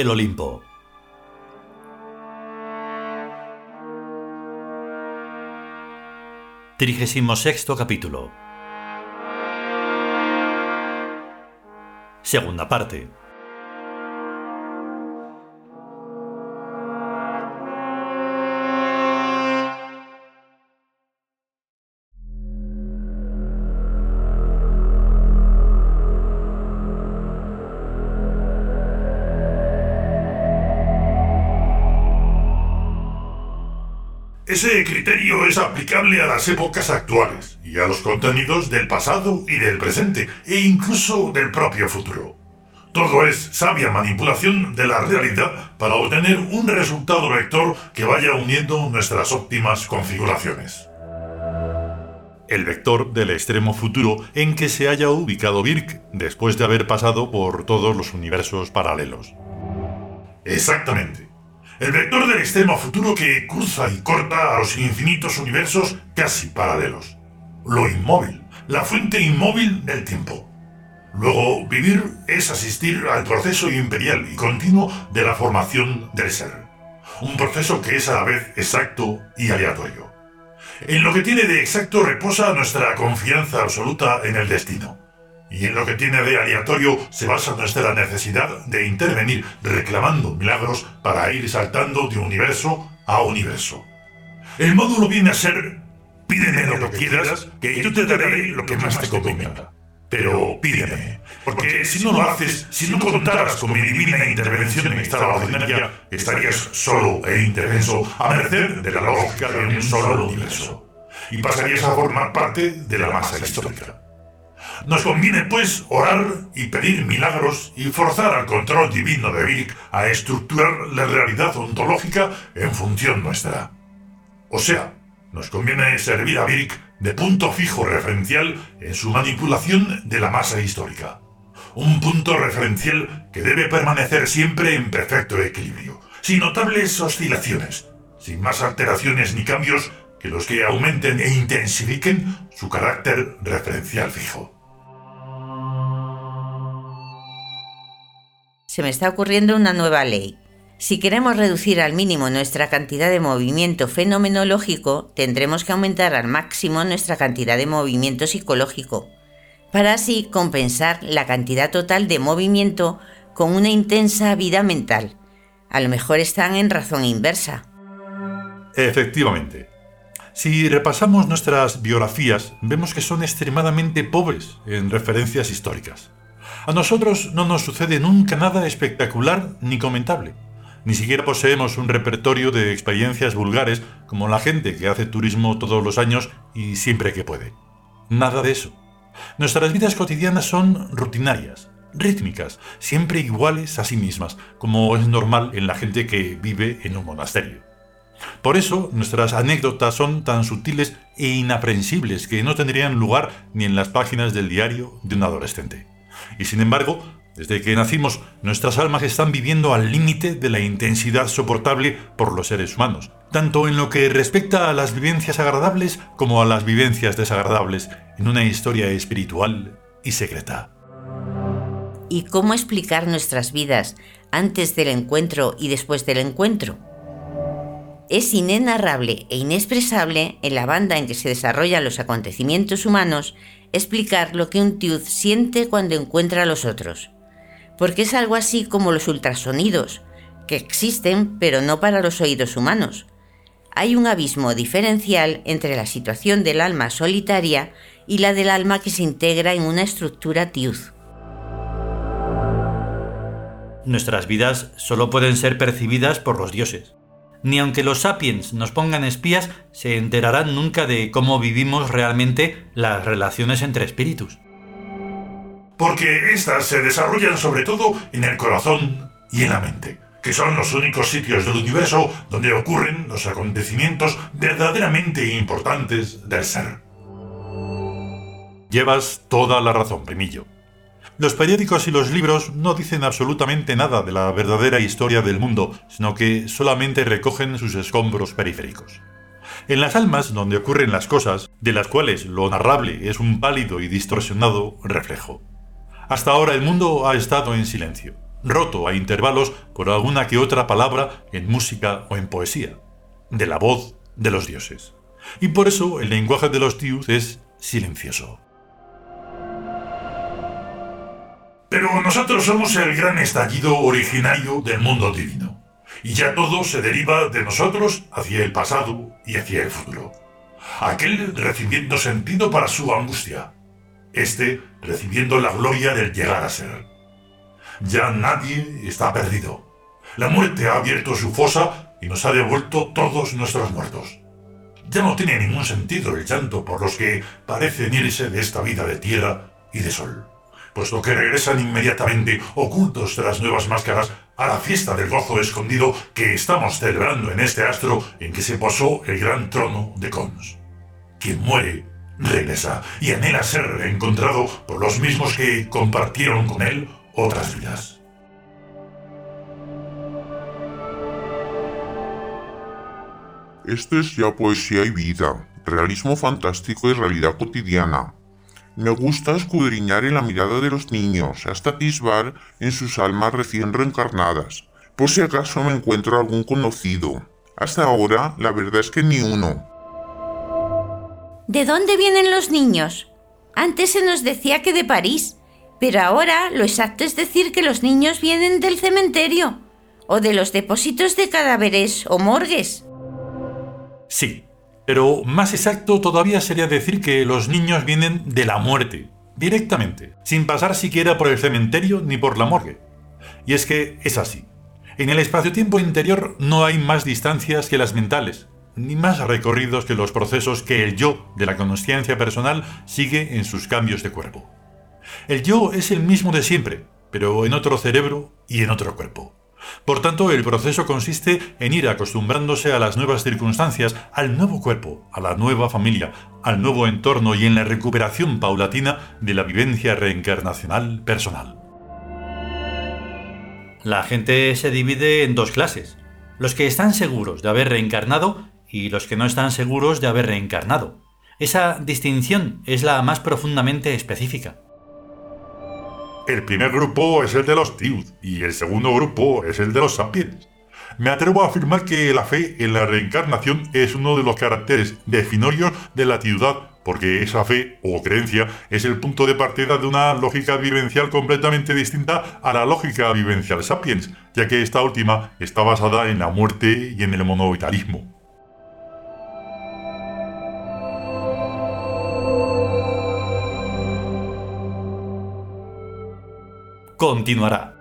El Olimpo. Trigésimo sexto capítulo. Segunda parte. Criterio es aplicable a las épocas actuales y a los contenidos del pasado y del presente e incluso del propio futuro. Todo es sabia manipulación de la realidad para obtener un resultado vector que vaya uniendo nuestras óptimas configuraciones. El vector del extremo futuro en que se haya ubicado Birk después de haber pasado por todos los universos paralelos. Exactamente el vector del extremo futuro que cruza y corta a los infinitos universos casi paralelos. Lo inmóvil, la fuente inmóvil del tiempo. Luego, vivir es asistir al proceso imperial y continuo de la formación del ser. Un proceso que es a la vez exacto y aleatorio. En lo que tiene de exacto reposa nuestra confianza absoluta en el destino y en lo que tiene de aleatorio se basa nuestra necesidad de intervenir reclamando milagros para ir saltando de universo a universo. El módulo viene a ser, pídeme lo que quieras, que yo te daré lo que más te convenga. Pero pídeme, porque si no lo haces, si no contaras con mi divina intervención extraordinaria, estarías solo e indefenso a merced de la lógica de un solo universo. Y pasarías a formar parte de la masa histórica. Nos conviene, pues, orar y pedir milagros y forzar al control divino de Vic a estructurar la realidad ontológica en función nuestra. O sea, nos conviene servir a Vic de punto fijo referencial en su manipulación de la masa histórica. Un punto referencial que debe permanecer siempre en perfecto equilibrio, sin notables oscilaciones, sin más alteraciones ni cambios que los que aumenten e intensifiquen su carácter referencial fijo. Se me está ocurriendo una nueva ley. Si queremos reducir al mínimo nuestra cantidad de movimiento fenomenológico, tendremos que aumentar al máximo nuestra cantidad de movimiento psicológico, para así compensar la cantidad total de movimiento con una intensa vida mental. A lo mejor están en razón inversa. Efectivamente. Si repasamos nuestras biografías, vemos que son extremadamente pobres en referencias históricas. A nosotros no nos sucede nunca nada espectacular ni comentable. Ni siquiera poseemos un repertorio de experiencias vulgares como la gente que hace turismo todos los años y siempre que puede. Nada de eso. Nuestras vidas cotidianas son rutinarias, rítmicas, siempre iguales a sí mismas, como es normal en la gente que vive en un monasterio. Por eso nuestras anécdotas son tan sutiles e inaprensibles que no tendrían lugar ni en las páginas del diario de un adolescente. Y sin embargo, desde que nacimos, nuestras almas están viviendo al límite de la intensidad soportable por los seres humanos, tanto en lo que respecta a las vivencias agradables como a las vivencias desagradables, en una historia espiritual y secreta. ¿Y cómo explicar nuestras vidas antes del encuentro y después del encuentro? Es inenarrable e inexpresable en la banda en que se desarrollan los acontecimientos humanos explicar lo que un tiud siente cuando encuentra a los otros, porque es algo así como los ultrasonidos, que existen pero no para los oídos humanos. Hay un abismo diferencial entre la situación del alma solitaria y la del alma que se integra en una estructura tiud. Nuestras vidas solo pueden ser percibidas por los dioses ni aunque los sapiens nos pongan espías, se enterarán nunca de cómo vivimos realmente las relaciones entre espíritus. Porque éstas se desarrollan sobre todo en el corazón y en la mente, que son los únicos sitios del universo donde ocurren los acontecimientos verdaderamente importantes del ser. Llevas toda la razón, primillo. Los periódicos y los libros no dicen absolutamente nada de la verdadera historia del mundo, sino que solamente recogen sus escombros periféricos. En las almas donde ocurren las cosas, de las cuales lo narrable es un pálido y distorsionado reflejo. Hasta ahora el mundo ha estado en silencio, roto a intervalos por alguna que otra palabra en música o en poesía, de la voz de los dioses. Y por eso el lenguaje de los dios es silencioso. Pero nosotros somos el gran estallido originario del mundo divino, y ya todo se deriva de nosotros hacia el pasado y hacia el futuro. Aquel recibiendo sentido para su angustia, este recibiendo la gloria del llegar a ser. Ya nadie está perdido. La muerte ha abierto su fosa y nos ha devuelto todos nuestros muertos. Ya no tiene ningún sentido el llanto por los que parecen irse de esta vida de tierra y de sol, puesto que regresan inmediatamente ocultos tras nuevas máscaras a la fiesta del gozo escondido que estamos celebrando en este astro en que se posó el gran trono de Cons. Quien muere regresa y anhela ser encontrado por los mismos que compartieron con él otras vidas. Esto es ya poesía y vida, realismo fantástico y realidad cotidiana. Me gusta escudriñar en la mirada de los niños, hasta atisbar en sus almas recién reencarnadas, por si acaso me encuentro algún conocido. Hasta ahora, la verdad es que ni uno. ¿De dónde vienen los niños? Antes se nos decía que de París, pero ahora lo exacto es decir que los niños vienen del cementerio o de los depósitos de cadáveres o morgues. Sí, pero más exacto todavía sería decir que los niños vienen de la muerte, directamente, sin pasar siquiera por el cementerio ni por la morgue. Y es que es así. En el espacio-tiempo interior no hay más distancias que las mentales, ni más recorridos que los procesos que el yo de la conciencia personal sigue en sus cambios de cuerpo. El yo es el mismo de siempre, pero en otro cerebro y en otro cuerpo. Por tanto, el proceso consiste en ir acostumbrándose a las nuevas circunstancias, al nuevo cuerpo, a la nueva familia, al nuevo entorno y en la recuperación paulatina de la vivencia reencarnacional personal. La gente se divide en dos clases. Los que están seguros de haber reencarnado y los que no están seguros de haber reencarnado. Esa distinción es la más profundamente específica. El primer grupo es el de los Tiud y el segundo grupo es el de los Sapiens. Me atrevo a afirmar que la fe en la reencarnación es uno de los caracteres definorios de la Tiudad, porque esa fe o creencia es el punto de partida de una lógica vivencial completamente distinta a la lógica vivencial sapiens, ya que esta última está basada en la muerte y en el monovitalismo. Continuará.